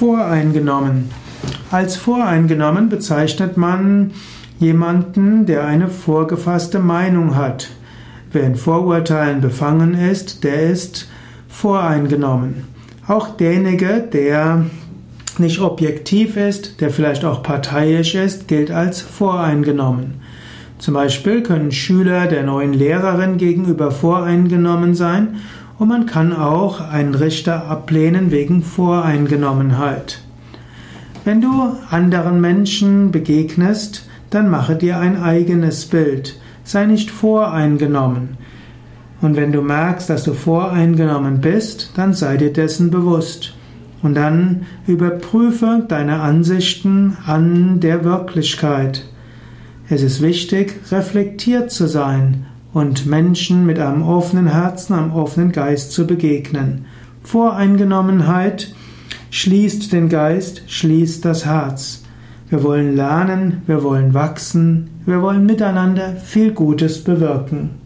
Voreingenommen. Als voreingenommen bezeichnet man jemanden, der eine vorgefasste Meinung hat. Wer in Vorurteilen befangen ist, der ist voreingenommen. Auch derjenige, der nicht objektiv ist, der vielleicht auch parteiisch ist, gilt als voreingenommen. Zum Beispiel können Schüler der neuen Lehrerin gegenüber voreingenommen sein und man kann auch einen Richter ablehnen wegen Voreingenommenheit. Wenn du anderen Menschen begegnest, dann mache dir ein eigenes Bild. Sei nicht voreingenommen. Und wenn du merkst, dass du voreingenommen bist, dann sei dir dessen bewusst. Und dann überprüfe deine Ansichten an der Wirklichkeit. Es ist wichtig, reflektiert zu sein und Menschen mit einem offenen Herzen, einem offenen Geist zu begegnen. Voreingenommenheit schließt den Geist, schließt das Herz. Wir wollen lernen, wir wollen wachsen, wir wollen miteinander viel Gutes bewirken.